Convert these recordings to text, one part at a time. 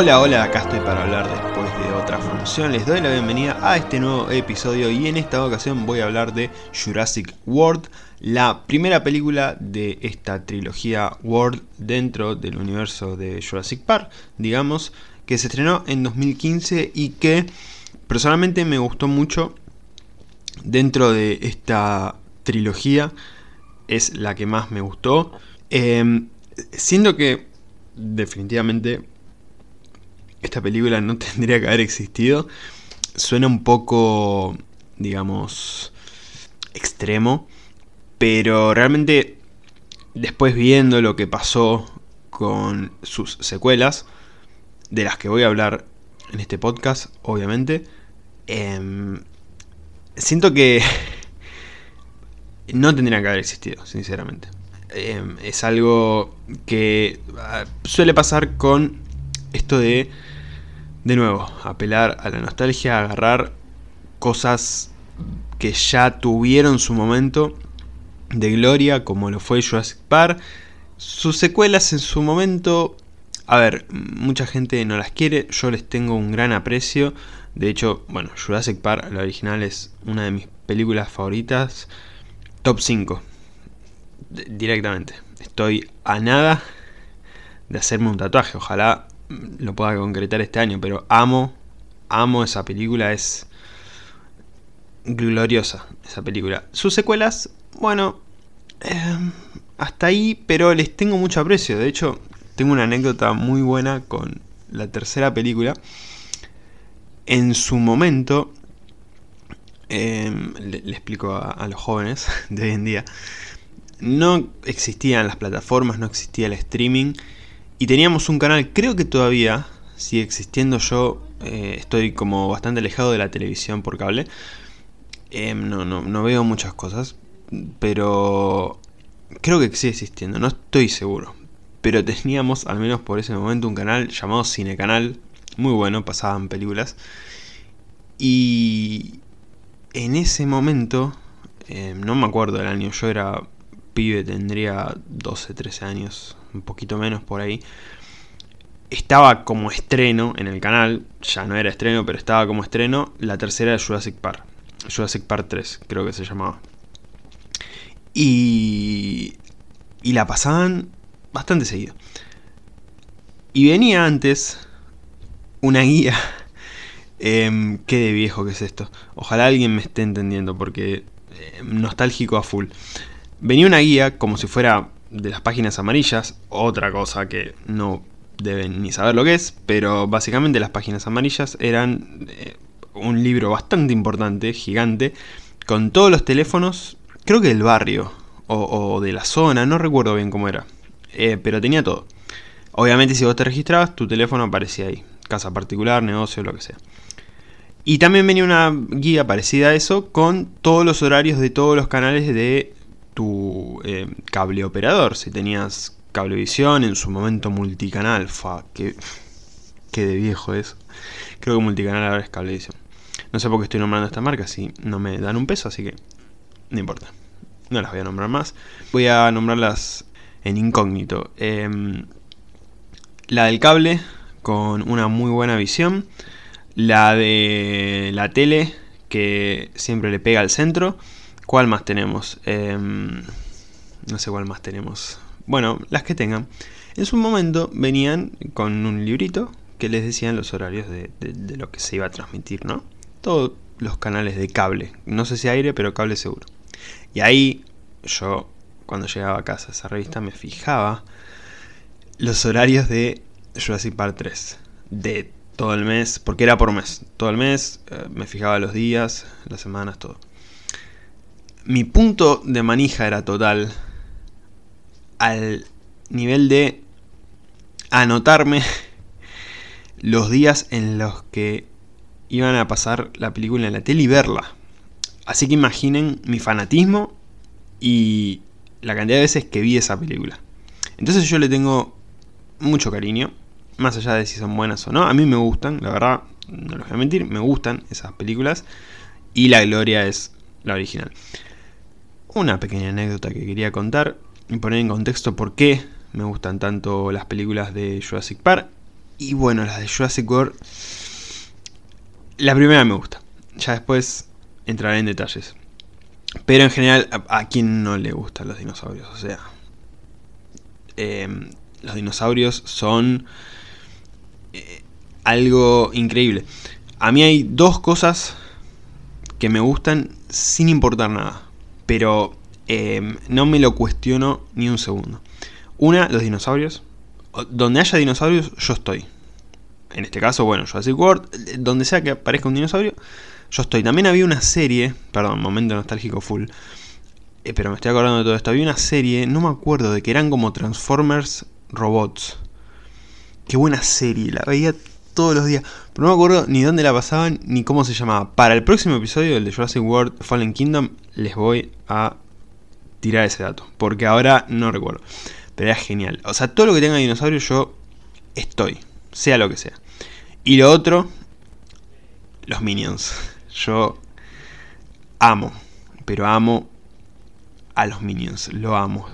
Hola, hola, acá estoy para hablar después de otra función. Les doy la bienvenida a este nuevo episodio y en esta ocasión voy a hablar de Jurassic World, la primera película de esta trilogía World dentro del universo de Jurassic Park, digamos, que se estrenó en 2015 y que personalmente me gustó mucho dentro de esta trilogía. Es la que más me gustó. Eh, siendo que definitivamente esta película no tendría que haber existido. Suena un poco, digamos, extremo, pero realmente después viendo lo que pasó con sus secuelas, de las que voy a hablar en este podcast, obviamente, em, siento que no tendría que haber existido, sinceramente. Em, es algo que ah, suele pasar con esto de de nuevo, apelar a la nostalgia, agarrar cosas que ya tuvieron su momento de gloria, como lo fue Jurassic Park. Sus secuelas en su momento, a ver, mucha gente no las quiere, yo les tengo un gran aprecio. De hecho, bueno, Jurassic Park, la original, es una de mis películas favoritas, top 5, directamente. Estoy a nada de hacerme un tatuaje, ojalá lo pueda concretar este año, pero amo, amo esa película, es gloriosa esa película. Sus secuelas, bueno, eh, hasta ahí, pero les tengo mucho aprecio. De hecho, tengo una anécdota muy buena con la tercera película. En su momento, eh, le, explico a los jóvenes de hoy en día, no existían las plataformas, no existía el streaming y teníamos un canal, creo que todavía sigue existiendo. Yo eh, estoy como bastante alejado de la televisión por cable. Em, no, no, no veo muchas cosas. Pero creo que sigue existiendo, no estoy seguro. Pero teníamos, al menos por ese momento, un canal llamado Cine Canal. Muy bueno, pasaban películas. Y en ese momento, em, no me acuerdo del año, yo era pibe, tendría 12, 13 años, un poquito menos por ahí. Estaba como estreno en el canal, ya no era estreno, pero estaba como estreno la tercera de Jurassic Park. Jurassic Park 3, creo que se llamaba. Y, y la pasaban bastante seguido. Y venía antes una guía. Eh, qué de viejo que es esto. Ojalá alguien me esté entendiendo porque em, nostálgico a full. Venía una guía como si fuera de las páginas amarillas, otra cosa que no deben ni saber lo que es, pero básicamente las páginas amarillas eran eh, un libro bastante importante, gigante, con todos los teléfonos, creo que del barrio o, de la zona, no recuerdo bien cómo era, eh, pero tenía todo. Obviamente si vos te registrabas, tu teléfono aparecía ahí, casa particular, negocio, lo que sea. Y también venía una guía parecida a eso con todos los horarios de todos los canales de tu eh, cable operador. Si tenías cablevisión, en su momento multicanal, fa, que, de viejo es. Creo que multicanal ahora es cablevisión. No sé por qué estoy nombrando esta marca, si no me dan un peso, así que no importa. No las voy a nombrar más. Voy a nombrarlas en incógnito. Em, la del cable, con una muy buena visión. La de la tele, que siempre le pega al centro. ¿Cuál más tenemos? Em, no sé cuál más tenemos. Bueno, las que tengan. En su momento venían con un librito que les decían los horarios de, lo que se iba a transmitir, ¿no? Todos los canales de cable. No sé si aire, pero cable seguro. Y ahí yo, cuando llegaba a casa esa revista, me fijaba los horarios de Jurassic Park 3. De todo el mes, porque era por mes. Todo el mes, eh, me fijaba los días, las semanas, todo mi punto de manija era total al nivel de anotarme los días en los que iban a pasar la película en la tele y verla. Así que imaginen mi fanatismo y la cantidad de veces que vi esa película. Entonces yo le tengo mucho cariño, más allá de si son buenas o no. A mí me gustan, la verdad, no les voy a mentir, me gustan esas películas y la gloria es la original una pequeña anécdota que quería contar y poner en contexto por qué me gustan tanto las películas de Jurassic Park. Y bueno, las de Jurassic World. La primera me gusta. Ya después entraré en detalles. Pero en general, ¿a, quién no le gustan los dinosaurios? O sea, em, los dinosaurios son eh, algo increíble. A mí hay dos cosas que me gustan sin importar nada. Pero em, no me lo cuestiono ni un segundo. Una, los dinosaurios. Donde haya dinosaurios, yo estoy. En este caso, bueno, Jurassic World, donde sea que aparezca un dinosaurio, yo estoy. También había una serie, perdón, momento nostálgico full. Eh, pero me estoy acordando de todo esto. Había una serie, no me acuerdo, de que eran como Transformers robots. Qué buena serie, la veía todos los días. Pero no me acuerdo ni dónde la pasaban ni cómo se llamaba. Para el próximo episodio del de Jurassic World Fallen Kingdom les voy a tirar ese dato. Porque ahora no recuerdo. Pero era genial. O sea, todo lo que tenga dinosaurio yo estoy. Sea lo que sea. Y lo otro, los minions. Yo amo. Pero amo a los minions. Lo amo.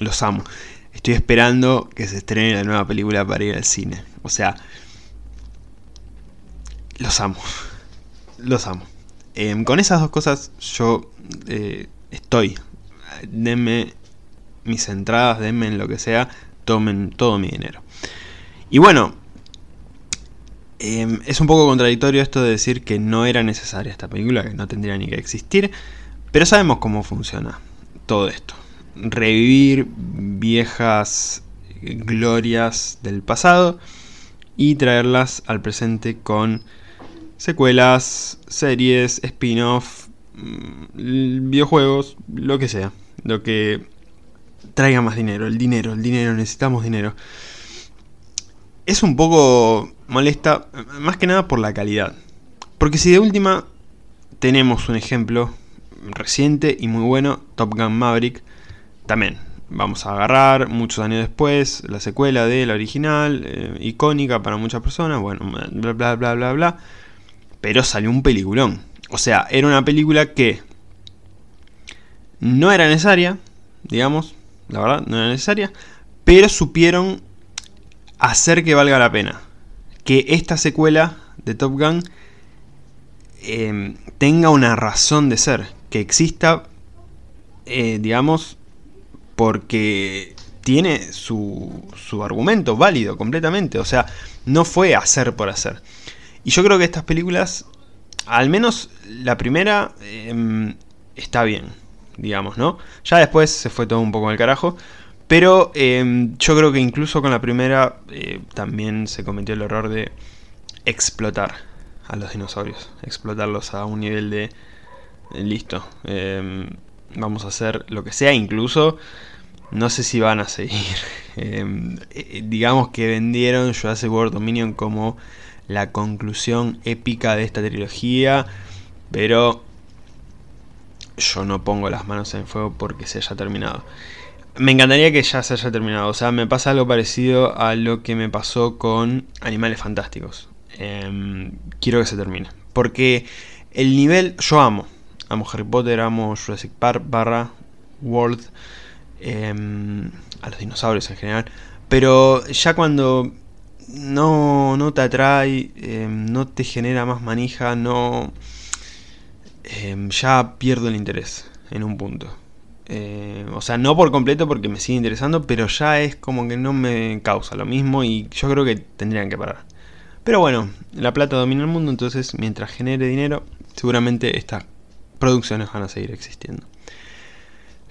Los amo. Estoy esperando que se estrene la nueva película para ir al cine. O sea, los amo. Los amo. Em, con esas dos cosas yo eh, estoy. Denme mis entradas, denme en lo que sea, tomen todo mi dinero. Y bueno, em, es un poco contradictorio esto de decir que no era necesaria esta película, que no tendría ni que existir, pero sabemos cómo funciona todo esto. Revivir viejas glorias del pasado y traerlas al presente con secuelas, series, spin-off, mm, videojuegos, lo que sea. Lo que traiga más dinero, el dinero, el dinero, necesitamos dinero. Es un poco molesta, más que nada por la calidad. Porque si de última tenemos un ejemplo reciente y muy bueno, Top Gun Maverick, también vamos a agarrar muchos años después la secuela de la original, eh, icónica para muchas personas, bueno, bla bla bla bla bla pero salió un peliculón. O sea, era una película que no era necesaria, digamos, la verdad, no era necesaria, pero supieron hacer que valga la pena. Que esta secuela de Top Gun em, tenga una razón de ser, que exista, eh, digamos, porque tiene su, su argumento válido completamente. O sea, no fue hacer por hacer. Y yo creo que estas películas, al menos la primera, em, está bien, digamos, ¿no? Ya después se fue todo un poco al carajo. Pero em, yo creo que incluso con la primera eh, también se cometió el error de explotar a los dinosaurios. Explotarlos a un nivel de... Eh, listo. Em, vamos a hacer lo que sea. Incluso no sé si van a seguir. Eh, digamos que vendieron Jurassic World Dominion como la conclusión épica de esta trilogía, pero yo no pongo las manos en fuego porque se haya terminado. Me encantaría que ya se haya terminado, o sea, me pasa algo parecido a lo que me pasó con Animales Fantásticos. Em, quiero que se termine, porque el nivel, yo amo, amo Harry Potter, amo Jurassic Park barra World, em, a los dinosaurios en general, pero ya cuando no, no te atrae, em, no te genera más manija, no... Em, ya pierdo el interés en un punto. Eh, o sea, no por completo porque me sigue interesando, pero ya es como que no me causa lo mismo y yo creo que tendrían que parar. Pero bueno, la plata domina el mundo, entonces mientras genere dinero, seguramente estas producciones van a seguir existiendo.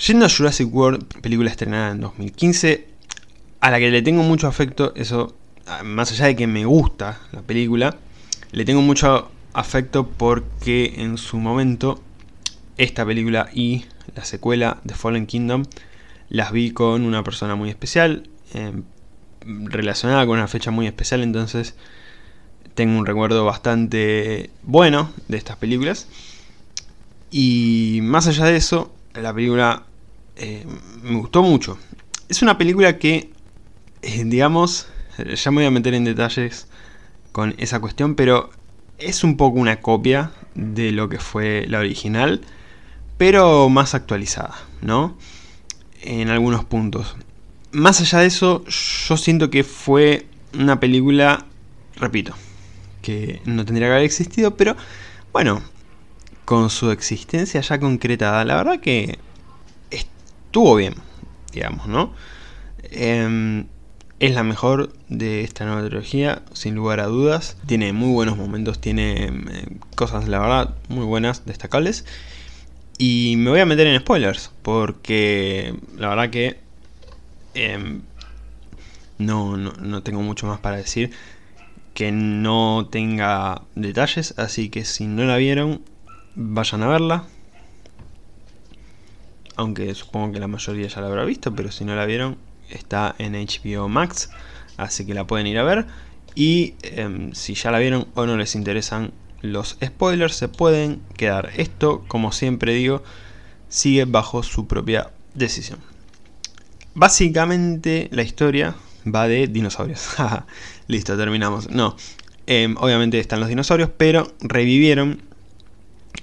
Yendo a Jurassic World, película estrenada en 2015, a la que le tengo mucho afecto, eso más allá de que me gusta la película, le tengo mucho afecto porque en su momento esta película y la secuela de Fallen Kingdom las vi con una persona muy especial, em, relacionada con una fecha muy especial, entonces tengo un recuerdo bastante bueno de estas películas. Y más allá de eso, la película eh, me gustó mucho. Es una película que, eh, digamos, ya me voy a meter en detalles con esa cuestión, pero es un poco una copia de lo que fue la original, pero más actualizada, ¿no? En algunos puntos. Más allá de eso, yo siento que fue una película, repito, que no tendría que haber existido, pero bueno, con su existencia ya concretada, la verdad que estuvo bien, digamos, ¿no? Em, es la mejor de esta nueva trilogía, sin lugar a dudas. Tiene muy buenos momentos, tiene em, cosas, la verdad, muy buenas, destacables. Y me voy a meter en spoilers, porque la verdad que em, no, no, tengo mucho más para decir que no tenga detalles, así que si no la vieron, vayan a verla. Aunque supongo que la mayoría ya la habrá visto, pero si no la vieron, está en HBO Max, así que la pueden ir a ver. Y em, si ya la vieron o no les interesan los spoilers, se pueden quedar. Esto, como siempre digo, sigue bajo su propia decisión. Básicamente la historia va de dinosaurios. Listo, terminamos. No, em, obviamente están los dinosaurios, pero revivieron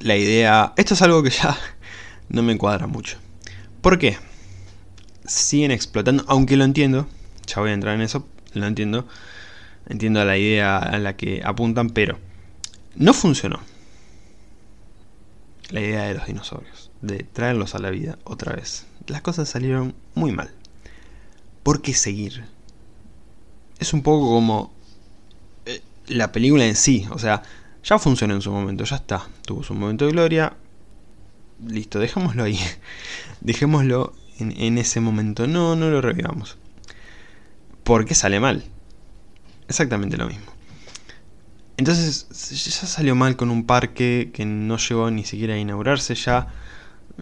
la idea... Esto es algo que ya no me cuadra mucho. ¿Por qué? Siguen explotando, aunque lo entiendo, ya voy a entrar en eso, lo entiendo, entiendo la idea a la que apuntan, pero no funcionó. La idea de los dinosaurios, de traerlos a la vida otra vez. Las cosas salieron muy mal. ¿Por qué seguir? Es un poco como eh, la película en sí, o sea, ya funcionó en su momento, ya está. Tuvo su momento de gloria. Listo, dejémoslo ahí. Dejémoslo en, ese momento. No, no lo revivamos. Porque sale mal. Exactamente lo mismo. Entonces ya salió mal con un parque que no llegó ni siquiera a inaugurarse. Ya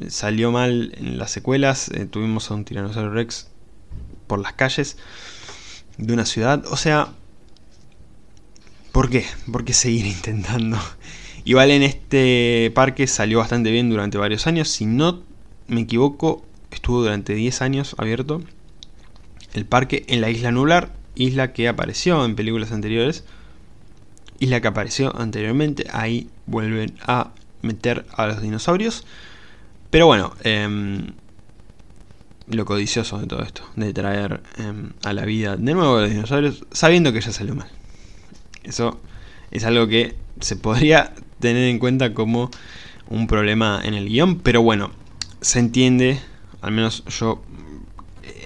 salió mal en las secuelas. Eh, tuvimos a un tiranosaurio rex por las calles de una ciudad. O sea, ¿Por qué? ¿Por qué seguir intentando? Igual en este parque salió bastante bien durante varios años. Si no me equivoco, estuvo durante 10 años abierto el parque en la isla Nublar, isla que apareció en películas anteriores. Isla que apareció anteriormente. Ahí vuelven a meter a los dinosaurios. Pero bueno, em, lo codicioso de todo esto, de traer em, a la vida de nuevo a los dinosaurios, sabiendo que ya salió mal. Eso es algo que se podría tener en cuenta como un problema en el guion, pero bueno, se entiende, al menos yo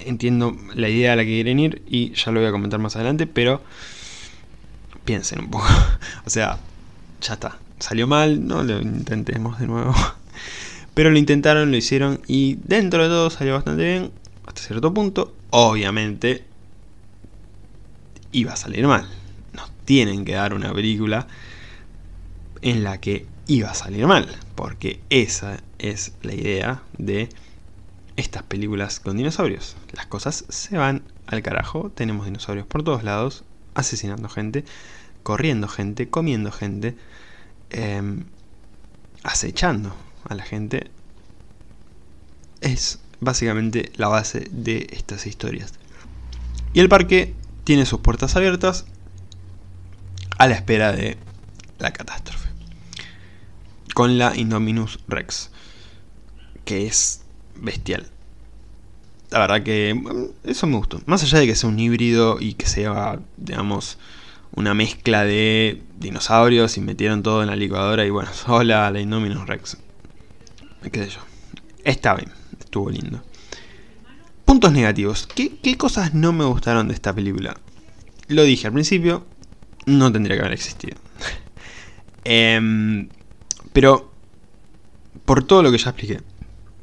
entiendo la idea a la que quieren ir y ya lo voy a comentar más adelante, pero piensen un poco. o sea, ya está. Salió mal, no lo intentemos de nuevo. Pero lo intentaron, lo hicieron y dentro de todo salió bastante bien, hasta cierto punto. Obviamente iba a salir mal tienen que dar una película en la que iba a salir mal, porque esa es la idea de estas películas con dinosaurios. Las cosas se van al carajo, tenemos dinosaurios por todos lados, asesinando gente, corriendo gente, comiendo gente, em, acechando a la gente. Es básicamente la base de estas historias. Y el parque tiene sus puertas abiertas a la espera de la catástrofe. Con la Indominus Rex, que es bestial. La verdad que mm, eso me gustó. Más allá de que sea un híbrido y que sea, digamos, una mezcla de dinosaurios y metieron todo en la licuadora y bueno, hola la Indominus Rex. ¿Qué sé yo? Está bien, estuvo lindo. Puntos negativos. ¿Qué, ¿Qué cosas no me gustaron de esta película? Lo dije al principio, no tendría que haber existido. Em, pero, por todo lo que ya expliqué,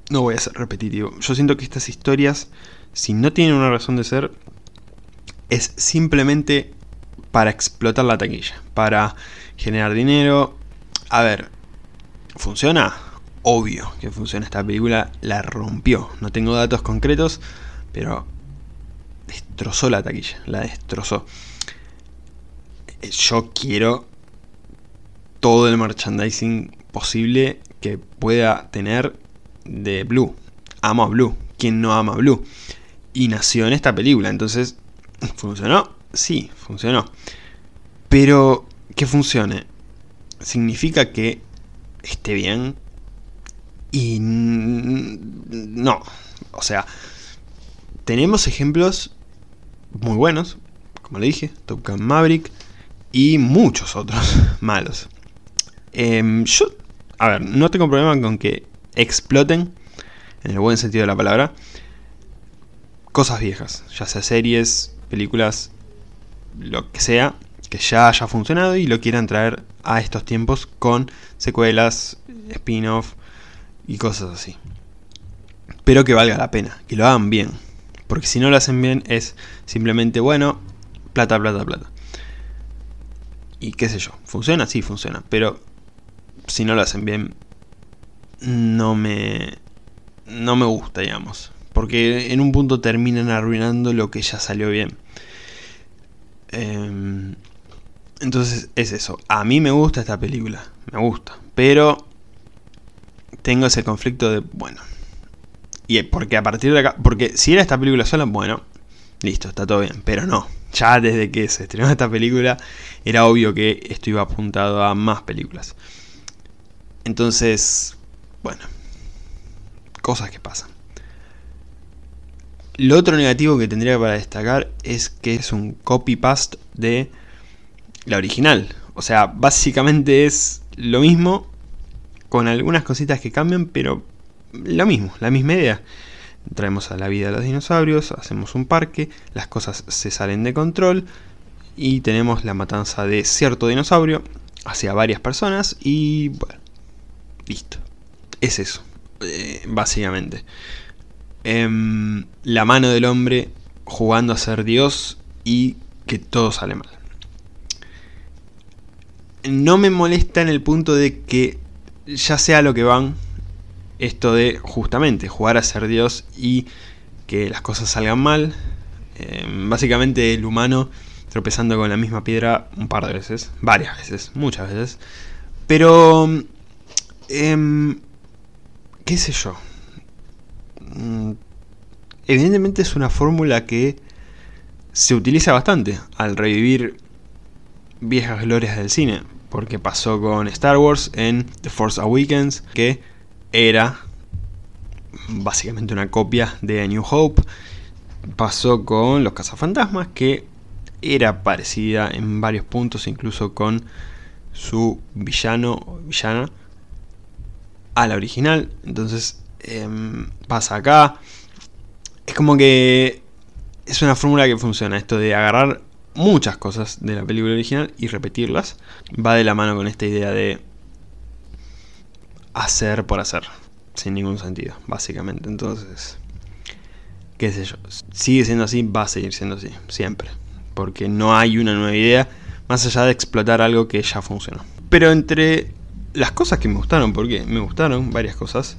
no voy a ser repetitivo. Yo siento que estas historias, si no tienen una razón de ser, es simplemente para explotar la taquilla, para generar dinero. A ver, ¿funciona? Obvio que funciona. Esta película la rompió. No tengo datos concretos, pero destrozó la taquilla, la destrozó yo quiero todo el merchandising posible que pueda tener de Blue. Amo a Blue. ¿Quién no ama a Blue? Y nació en esta película. Entonces, ¿funcionó? Sí, funcionó. Pero que funcione significa que esté bien. Y no. O sea, tenemos ejemplos muy buenos como le dije, Top Gun Maverick y muchos otros malos. Em, yo, a ver, no tengo problema con que exploten, en el buen sentido de la palabra, cosas viejas, ya sea series, películas, lo que sea, que ya haya funcionado y lo quieran traer a estos tiempos con secuelas, spin-off y cosas así. Pero que valga la pena, que lo hagan bien. Porque si no lo hacen bien es simplemente, bueno, plata, plata, plata. Y qué sé yo, ¿funciona? Sí, funciona. Pero si no lo hacen bien, no me, no me gusta, digamos. Porque en un punto terminan arruinando lo que ya salió bien. Em, entonces es eso. A mí me gusta esta película. Me gusta. Pero tengo ese conflicto de, bueno. Y porque a partir de acá. Porque si era esta película sola, bueno. Listo, está todo bien. Pero no. Ya desde que se estrenó esta película, era obvio que esto iba apuntado a más películas. Entonces, bueno. Cosas que pasan. Lo otro negativo que tendría para destacar es que es un copy-paste de la original. O sea, básicamente es lo mismo, con algunas cositas que cambian, pero lo mismo, la misma idea. Traemos a la vida de los dinosaurios, hacemos un parque, las cosas se salen de control y tenemos la matanza de cierto dinosaurio hacia varias personas y bueno, listo. Es eso, eh, básicamente. Em, la mano del hombre jugando a ser Dios y que todo sale mal. No me molesta en el punto de que ya sea lo que van, esto de justamente jugar a ser Dios y que las cosas salgan mal. Em, básicamente el humano tropezando con la misma piedra un par de veces, varias veces, muchas veces. Pero, em, qué sé yo, Mm, evidentemente es una fórmula que se utiliza bastante al revivir viejas glorias del cine. Porque pasó con Star Wars en The Force Awakens, que era básicamente una copia de A New Hope. Pasó con Los Cazafantasmas, que era parecida en varios puntos, incluso con su villano villana a la original. Entonces Em, pasa acá. Es como que es una fórmula que funciona, esto de agarrar muchas cosas de la película original y repetirlas. Va de la mano con esta idea de hacer por hacer, sin ningún sentido, básicamente. Entonces, qué sé yo, sigue siendo así, va a seguir siendo así, siempre. Porque no hay una nueva idea más allá de explotar algo que ya funcionó. Pero entre las cosas que me gustaron, porque me gustaron varias cosas,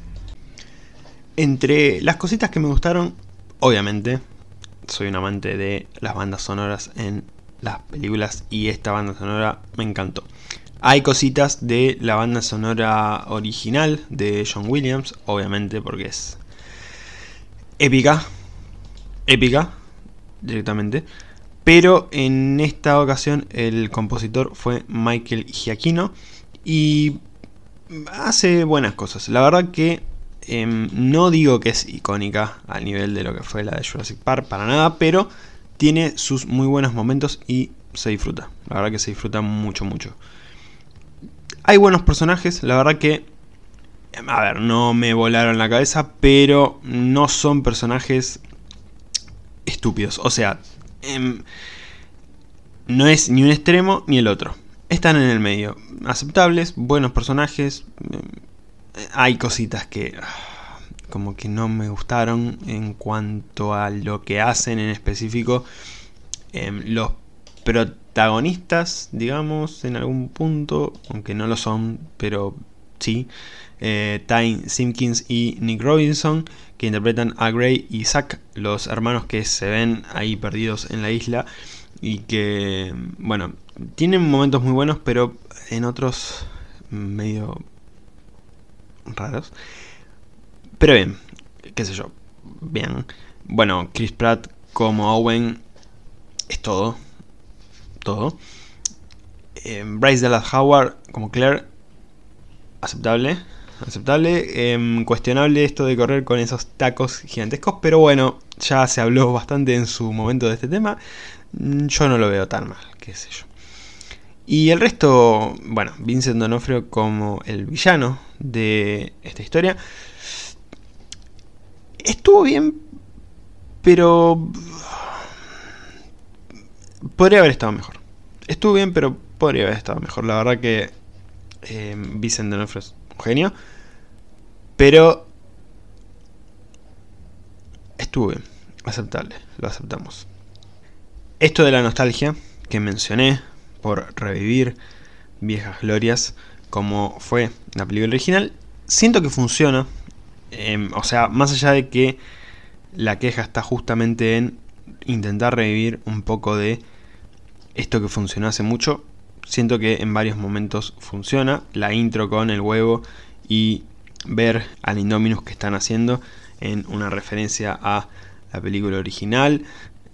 entre las cositas que me gustaron, obviamente, soy un amante de las bandas sonoras en las películas y esta banda sonora me encantó. Hay cositas de la banda sonora original de John Williams, obviamente porque es épica, épica directamente. Pero en esta ocasión el compositor fue Michael Giacchino y hace buenas cosas. La verdad que Em, no digo que es icónica al nivel de lo que fue la de Jurassic Park, para nada, pero tiene sus muy buenos momentos y se disfruta. La verdad que se disfruta mucho, mucho. Hay buenos personajes, la verdad que... A ver, no me volaron la cabeza, pero no son personajes estúpidos. O sea, em, no es ni un extremo ni el otro. Están en el medio. Aceptables, buenos personajes. Em, hay cositas que ah, como que no me gustaron en cuanto a lo que hacen en específico. Em, los protagonistas, digamos, en algún punto, aunque no lo son, pero sí. Eh, Ty Simpkins y Nick Robinson, que interpretan a Gray y Zack, los hermanos que se ven ahí perdidos en la isla y que, bueno, tienen momentos muy buenos, pero en otros medio raros. Pero bien, qué sé yo. Bien. Bueno, Chris Pratt como Owen es todo. Todo. Eh, Bryce Dallas Howard como Claire, aceptable. Aceptable. Em, cuestionable esto de correr con esos tacos gigantescos, pero bueno, ya se habló bastante en su momento de este tema. Mm, yo no lo veo tan mal, qué sé yo. Y el resto, bueno, Vincent Donofrio como el villano de esta historia. Estuvo bien, pero... Podría haber estado mejor. Estuvo bien, pero podría haber estado mejor. La verdad que eh, Vincent Donofrio es un genio. Pero... Estuvo bien. Aceptable. Lo aceptamos. Esto de la nostalgia que mencioné por revivir viejas glorias como fue la película original, siento que funciona. Em, o sea, más allá de que la queja está justamente en intentar revivir un poco de esto que funcionó hace mucho, siento que en varios momentos funciona. La intro con el huevo y ver al Indominus que están haciendo en una referencia a la película original.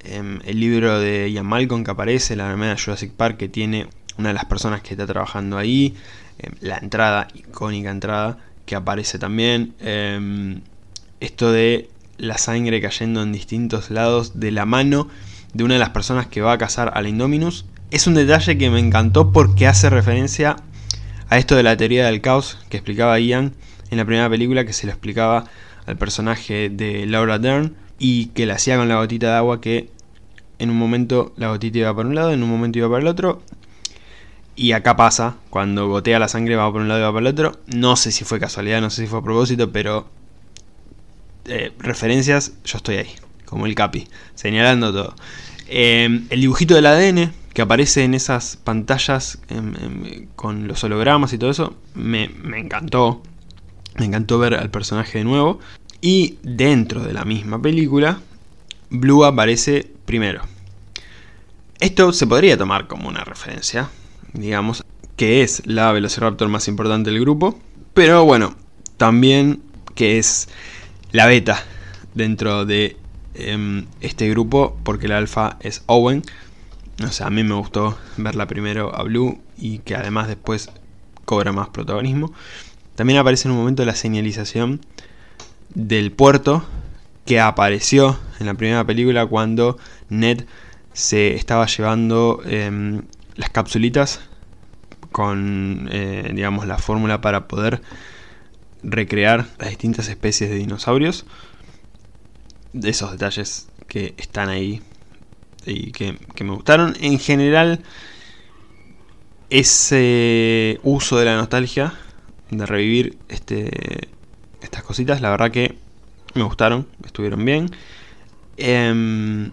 Em, el libro de Ian Malcolm que aparece, la de Jurassic Park que tiene una de las personas que está trabajando ahí, em, la entrada, icónica entrada que aparece también, em, esto de la sangre cayendo en distintos lados de la mano de una de las personas que va a cazar a la Indominus, es un detalle que me encantó porque hace referencia a esto de la teoría del caos que explicaba Ian en la primera película que se lo explicaba al personaje de Laura Dern y que la hacía con la gotita de agua que en un momento la gotita iba para un lado, en un momento iba para el otro. Y acá pasa, cuando gotea la sangre va por un lado y va para el otro. No sé si fue casualidad, no sé si fue a propósito, pero eh, referencias, yo estoy ahí, como el Capi, señalando todo. Eh, el dibujito del ADN que aparece en esas pantallas em, em, con los hologramas y todo eso, me, me encantó. Me encantó ver al personaje de nuevo. Y dentro de la misma película, Blue aparece primero. Esto se podría tomar como una referencia, digamos, que es la Velociraptor más importante del grupo, pero bueno, también que es la beta dentro de em, este grupo, porque la alfa es Owen. O sea, a mí me gustó verla primero a Blue y que además después cobra más protagonismo. También aparece en un momento la señalización del puerto que apareció en la primera película cuando Ned se estaba llevando em, las capsulitas con eh, digamos la fórmula para poder recrear las distintas especies de dinosaurios. De esos detalles que están ahí y que, que me gustaron. En general ese uso de la nostalgia de revivir este estas cositas, la verdad que me gustaron, estuvieron bien. Em,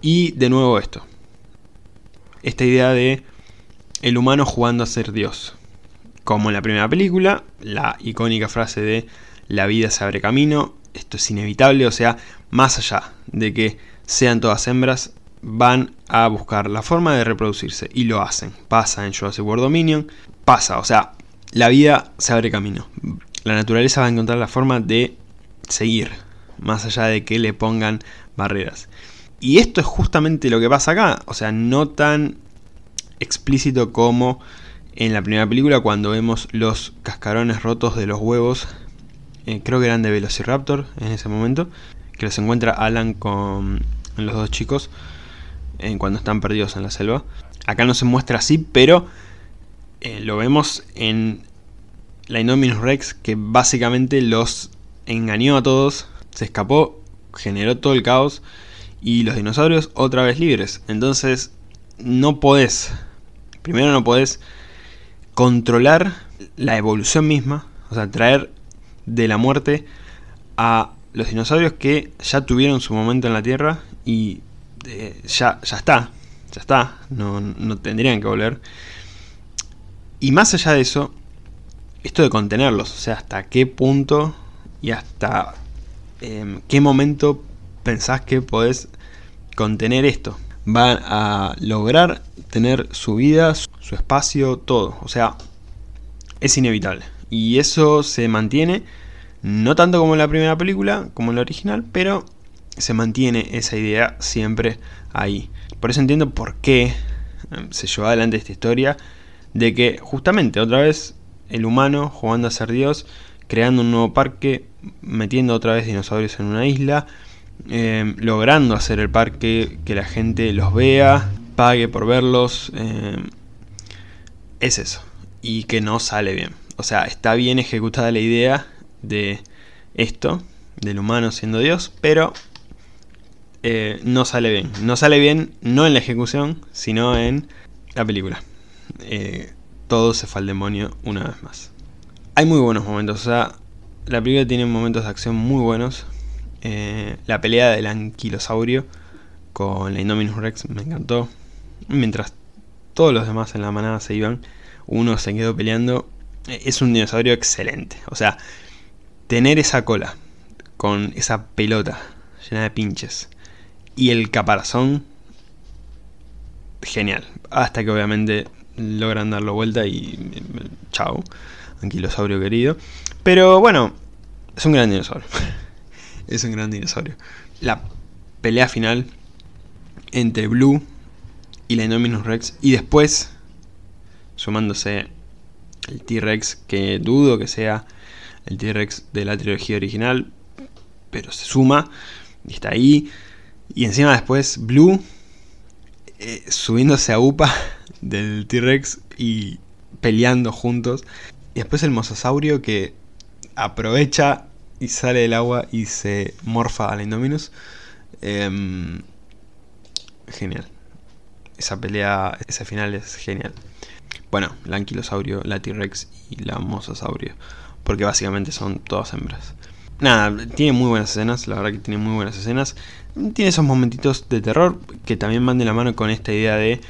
y de nuevo esto. Esta idea de el humano jugando a ser Dios. Como en la primera película, la icónica frase de la vida se abre camino, esto es inevitable, o sea, más allá de que sean todas hembras, van a buscar la forma de reproducirse y lo hacen. Pasa en Jurassic World Dominion, pasa, o sea, la vida se abre camino la naturaleza va a encontrar la forma de seguir, más allá de que le pongan barreras. Y esto es justamente lo que pasa acá, o sea, no tan explícito como en la primera película cuando vemos los cascarones rotos de los huevos, eh, creo que eran de Velociraptor en ese momento, que los encuentra Alan con los dos chicos eh, cuando están perdidos en la selva. Acá no se muestra así, pero eh, lo vemos en la Indominus Rex que básicamente los engañó a todos, se escapó, generó todo el caos y los dinosaurios otra vez libres. Entonces no podés, primero no podés controlar la evolución misma, o sea, traer de la muerte a los dinosaurios que ya tuvieron su momento en la Tierra y eh, ya, ya está, ya está, no, no tendrían que volver. Y más allá de eso, esto de contenerlos, o sea, hasta qué punto y hasta em, qué momento pensás que podés contener esto. Van a lograr tener su vida, su espacio, todo. O sea, es inevitable. Y eso se mantiene, no tanto como en la primera película, como en la original, pero se mantiene esa idea siempre ahí. Por eso entiendo por qué em, se llevó adelante esta historia de que justamente otra vez el humano jugando a ser Dios, creando un nuevo parque, metiendo otra vez dinosaurios en una isla, eh, logrando hacer el parque, que la gente los vea, pague por verlos. Eh, es eso. Y que no sale bien. O sea, está bien ejecutada la idea de esto, del humano siendo Dios, pero eh, no sale bien. No sale bien no en la ejecución, sino en la película. Todo se fue al demonio una vez más. Hay muy buenos momentos, o sea, la película tiene momentos de acción muy buenos. Eh, la pelea del anquilosaurio con la Indominus Rex me encantó. Mientras todos los demás en la manada se iban, uno se quedó peleando. Eh, es un dinosaurio excelente. O sea, tener esa cola con esa pelota llena de pinches y el caparazón, genial. Hasta que obviamente logran darlo vuelta y chao, anquilosaurio querido. Pero bueno, es un gran dinosaurio. es un gran dinosaurio. La pelea final entre Blue y la Indominus Rex. Y después, sumándose el T-Rex, que dudo que sea el T-Rex de la trilogía original. Pero se suma y está ahí. Y encima después Blue eh, subiéndose a UPA del T-Rex y peleando juntos. Y después el mosasaurio que aprovecha y sale del agua y se morfa a la Indominus. Em, genial. Esa pelea, ese final es genial. Bueno, la anquilosaurio, la T-Rex y la mosasaurio. Porque básicamente son todas hembras. Nada, tiene muy buenas escenas, la verdad que tiene muy buenas escenas. Tiene esos momentitos de terror que también van de la mano con esta idea de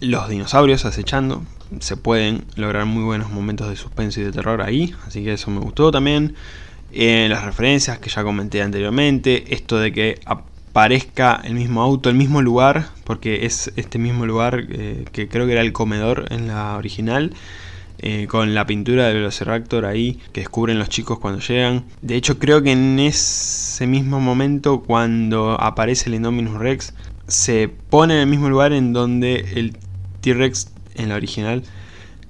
los dinosaurios acechando se pueden lograr muy buenos momentos de suspenso y de terror ahí, así que eso me gustó también. Eh, las referencias que ya comenté anteriormente, esto de que aparezca el mismo auto, el mismo lugar, porque es este mismo lugar eh, que creo que era el comedor en la original. Eh, con la pintura del Velociraptor ahí que descubren los chicos cuando llegan. De hecho, creo que en ese mismo momento, cuando aparece el Indominus Rex, se pone en el mismo lugar en donde el T-Rex en la original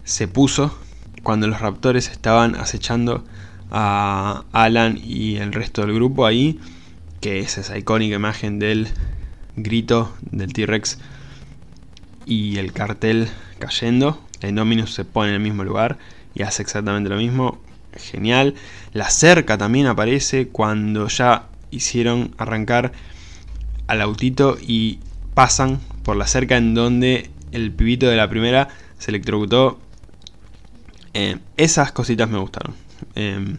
se puso cuando los raptores estaban acechando a Alan y el resto del grupo ahí, que es esa icónica imagen del grito del T-Rex y el cartel cayendo. La Indominus se pone en el mismo lugar y hace exactamente lo mismo. Genial. La cerca también aparece cuando ya hicieron arrancar al autito y pasan por la cerca en donde el pibito de la primera se electrocutó. Eh, esas cositas me gustaron. Em,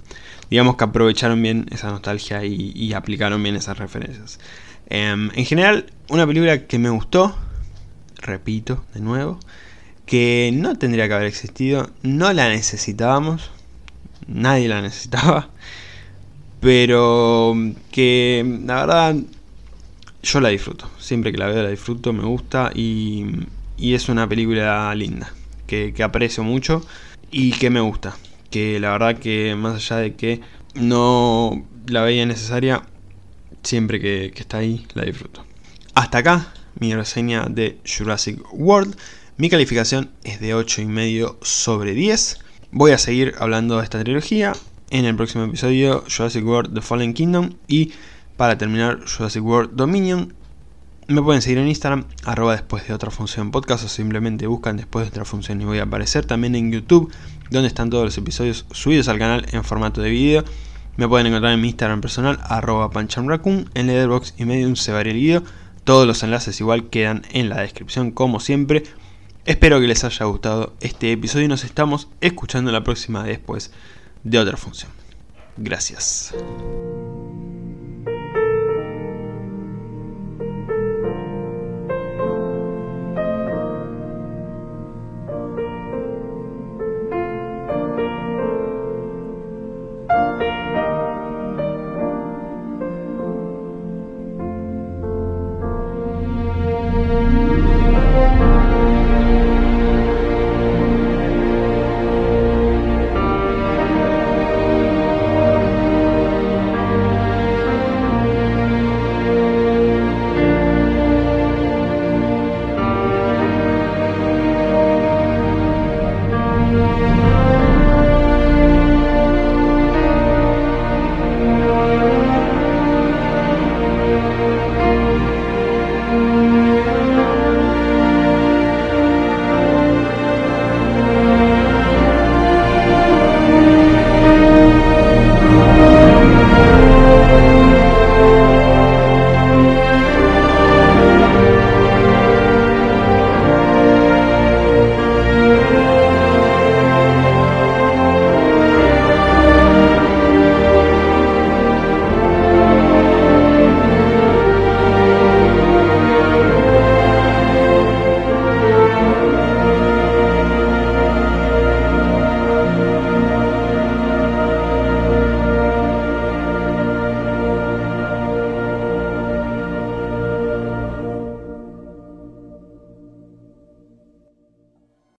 digamos que aprovecharon bien esa nostalgia y, aplicaron bien esas referencias. Em, en general, una película que me gustó, repito de nuevo, que no tendría que haber existido, no la necesitábamos, nadie la necesitaba, pero que la verdad yo la disfruto, siempre que la veo la disfruto, me gusta y y es una película linda, que, aprecio mucho y que me gusta. Que la verdad que más allá de que no la veía necesaria, siempre que, que está ahí la disfruto. Hasta acá mi reseña de Jurassic World. Mi calificación es de 8,5 sobre 10. Voy a seguir hablando de esta trilogía en el próximo episodio Jurassic World The Fallen Kingdom y para terminar Jurassic World Dominion me pueden seguir en Instagram, arroba después de otra función podcast o simplemente buscan después de otra función y voy a aparecer también en YouTube, donde están todos los episodios subidos al canal en formato de video. Me pueden encontrar en mi Instagram personal, arroba panchamraccoon, en Letterboxd y Medium se varía el video. Todos los enlaces igual quedan en la descripción como siempre. Espero que les haya gustado este episodio y nos estamos escuchando la próxima después de otra función. Gracias.